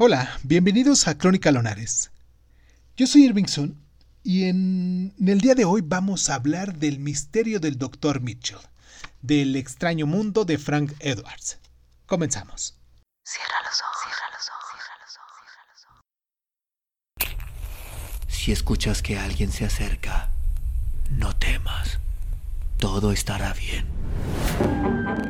Hola, bienvenidos a Crónica Lonares. Yo soy Irving Sun y en, el día de hoy vamos a hablar del misterio del Dr. Mitchell, del extraño mundo de Frank Edwards. Comenzamos. Cierra los ojos, cierra los ojos, cierra los ojos, Si escuchas que alguien se acerca, no temas. Todo estará bien.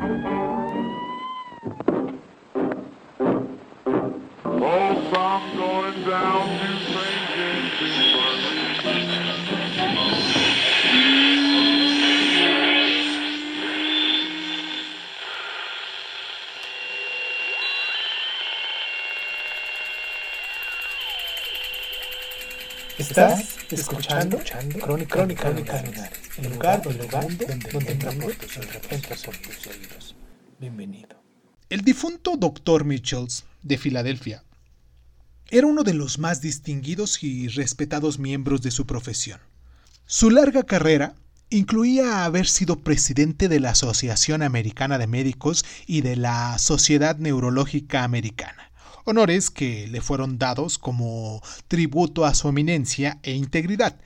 Estás escuchando, escuchando Crónica, Crónica, Crónica el lugar, el lugar donde, donde, donde entra por tus oídos. Bienvenido. El difunto Dr. Mitchells de Filadelfia era uno de los más distinguidos y respetados miembros de su profesión. Su larga carrera incluía haber sido presidente de la Asociación Americana de Médicos y de la Sociedad Neurológica Americana honores que le fueron dados como tributo a su eminencia e integridad.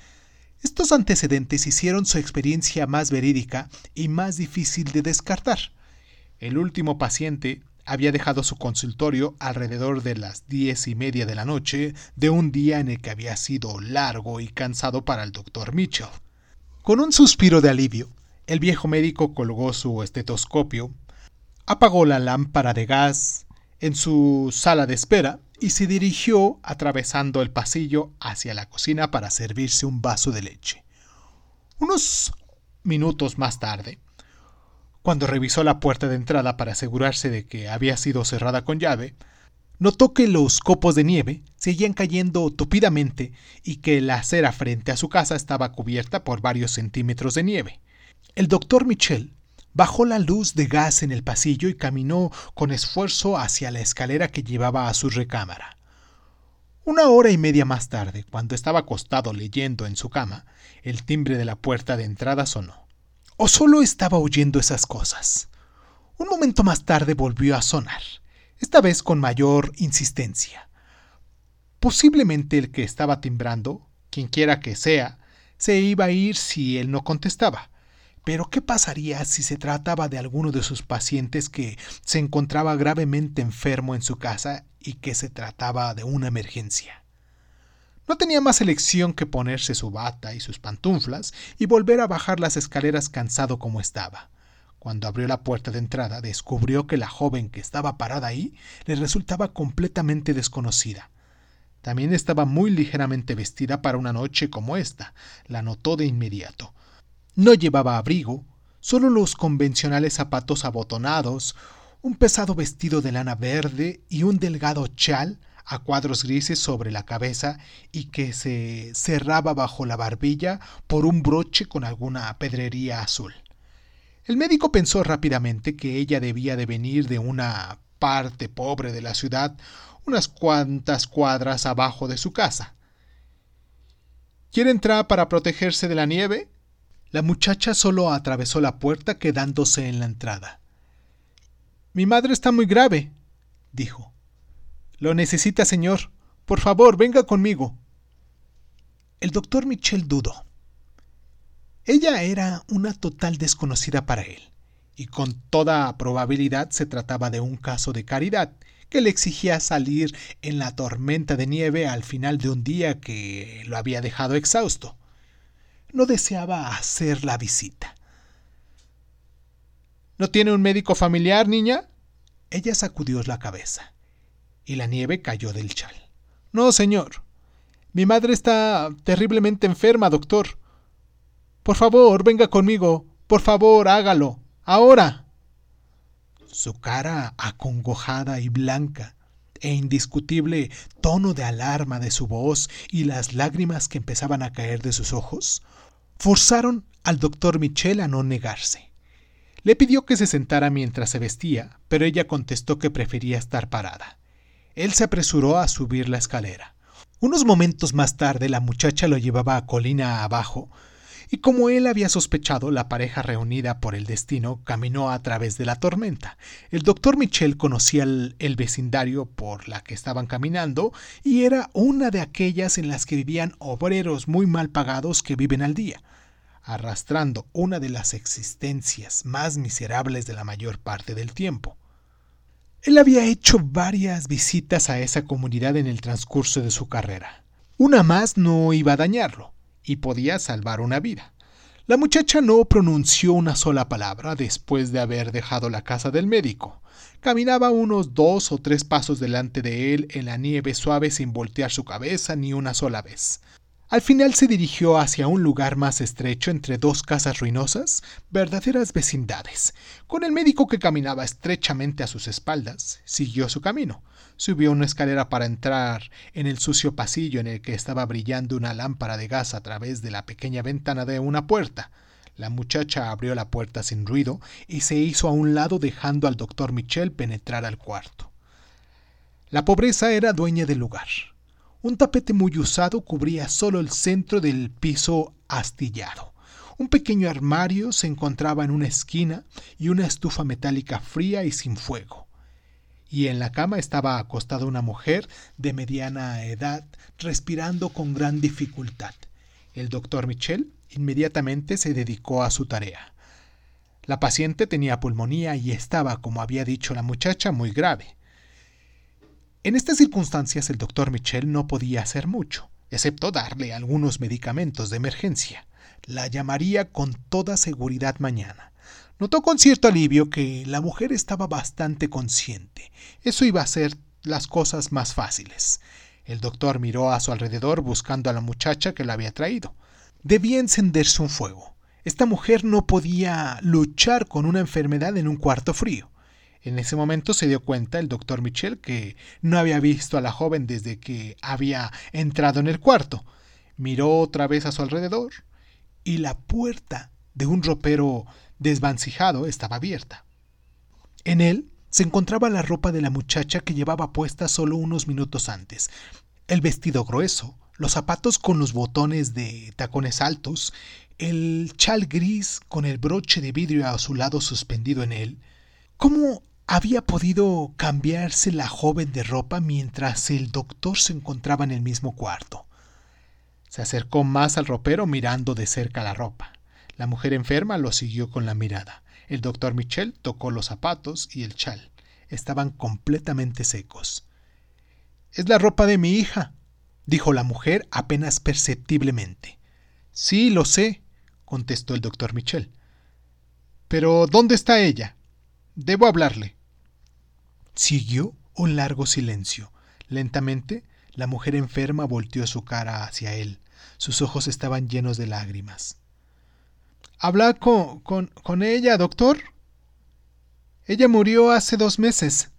Estos antecedentes hicieron su experiencia más verídica y más difícil de descartar. El último paciente había dejado su consultorio alrededor de las diez y media de la noche de un día en el que había sido largo y cansado para el doctor Mitchell. Con un suspiro de alivio, el viejo médico colgó su estetoscopio, apagó la lámpara de gas, en su sala de espera y se dirigió atravesando el pasillo hacia la cocina para servirse un vaso de leche. Unos minutos más tarde, cuando revisó la puerta de entrada para asegurarse de que había sido cerrada con llave, notó que los copos de nieve seguían cayendo tupidamente y que la acera frente a su casa estaba cubierta por varios centímetros de nieve. El doctor Michel Bajó la luz de gas en el pasillo y caminó con esfuerzo hacia la escalera que llevaba a su recámara. Una hora y media más tarde, cuando estaba acostado leyendo en su cama, el timbre de la puerta de entrada sonó. O solo estaba oyendo esas cosas. Un momento más tarde volvió a sonar, esta vez con mayor insistencia. Posiblemente el que estaba timbrando, quienquiera que sea, se iba a ir si él no contestaba. Pero ¿qué pasaría si se trataba de alguno de sus pacientes que se encontraba gravemente enfermo en su casa y que se trataba de una emergencia? No tenía más elección que ponerse su bata y sus pantuflas y volver a bajar las escaleras cansado como estaba. Cuando abrió la puerta de entrada, descubrió que la joven que estaba parada ahí le resultaba completamente desconocida. También estaba muy ligeramente vestida para una noche como esta, la notó de inmediato no llevaba abrigo, solo los convencionales zapatos abotonados, un pesado vestido de lana verde y un delgado chal a cuadros grises sobre la cabeza y que se cerraba bajo la barbilla por un broche con alguna pedrería azul. El médico pensó rápidamente que ella debía de venir de una parte pobre de la ciudad, unas cuantas cuadras abajo de su casa. ¿Quiere entrar para protegerse de la nieve? La muchacha solo atravesó la puerta quedándose en la entrada. Mi madre está muy grave, dijo. Lo necesita, señor. Por favor, venga conmigo. El doctor Michel dudó. Ella era una total desconocida para él, y con toda probabilidad se trataba de un caso de caridad que le exigía salir en la tormenta de nieve al final de un día que lo había dejado exhausto no deseaba hacer la visita. ¿No tiene un médico familiar, niña? Ella sacudió la cabeza, y la nieve cayó del chal. No, señor. Mi madre está terriblemente enferma, doctor. Por favor, venga conmigo. Por favor, hágalo. Ahora. Su cara acongojada y blanca e indiscutible tono de alarma de su voz y las lágrimas que empezaban a caer de sus ojos forzaron al doctor Michel a no negarse. Le pidió que se sentara mientras se vestía, pero ella contestó que prefería estar parada. Él se apresuró a subir la escalera. Unos momentos más tarde la muchacha lo llevaba a colina abajo Y como él había sospechado, la pareja reunida por el destino caminó a través de la tormenta. El doctor Michel conocía el, el, vecindario por la que estaban caminando y era una de aquellas en las que vivían obreros muy mal pagados que viven al día, arrastrando una de las existencias más miserables de la mayor parte del tiempo. Él había hecho varias visitas a esa comunidad en el transcurso de su carrera. Una más no iba a dañarlo y podía salvar una vida. La muchacha no pronunció una sola palabra después de haber dejado la casa del médico. Caminaba unos dos o tres pasos delante de él en la nieve suave sin voltear su cabeza ni una sola vez. Al final se dirigió hacia un lugar más estrecho entre dos casas ruinosas, verdaderas vecindades. Con el médico que caminaba estrechamente a sus espaldas, siguió su camino. Subió una escalera para entrar en el sucio pasillo en el que estaba brillando una lámpara de gas a través de la pequeña ventana de una puerta. La muchacha abrió la puerta sin ruido y se hizo a un lado dejando al doctor Michel penetrar al cuarto. La pobreza era dueña del lugar. Un tapete muy usado cubría solo el centro del piso astillado. Un pequeño armario se encontraba en una esquina y una estufa metálica fría y sin fuego. Y en la cama estaba acostada una mujer de mediana edad, respirando con gran dificultad. El doctor Michel inmediatamente se dedicó a su tarea. La paciente tenía pulmonía y estaba, como había dicho la muchacha, muy grave. En estas circunstancias el doctor Michel no podía hacer mucho, excepto darle algunos medicamentos de emergencia. La llamaría con toda seguridad mañana. Notó con cierto alivio que la mujer estaba bastante consciente. Eso iba a ser las cosas más fáciles. El doctor miró a su alrededor buscando a la muchacha que lo había traído. Debía encenderse un fuego. Esta mujer no podía luchar con una enfermedad en un cuarto frío. En ese momento se dio cuenta el doctor Michel que no había visto a la joven desde que había entrado en el cuarto. Miró otra vez a su alrededor y la puerta de un ropero desvancijado estaba abierta. En él se encontraba la ropa de la muchacha que llevaba puesta solo unos minutos antes. El vestido grueso, los zapatos con los botones de tacones altos, el chal gris con el broche de vidrio a su lado suspendido en él. ¿Cómo había podido cambiarse la joven de ropa mientras el doctor se encontraba en el mismo cuarto. Se acercó más al ropero mirando de cerca la ropa. La mujer enferma lo siguió con la mirada. El doctor Michel tocó los zapatos y el chal. Estaban completamente secos. Es la ropa de mi hija, dijo la mujer apenas perceptiblemente. Sí, lo sé, contestó el doctor Michel. Pero ¿dónde está ella? Debo hablarle. Siguió un largo silencio. Lentamente, la mujer enferma volteó su cara hacia él. Sus ojos estaban llenos de lágrimas. ¿Habla con, con, con ella, doctor? Ella murió hace dos meses.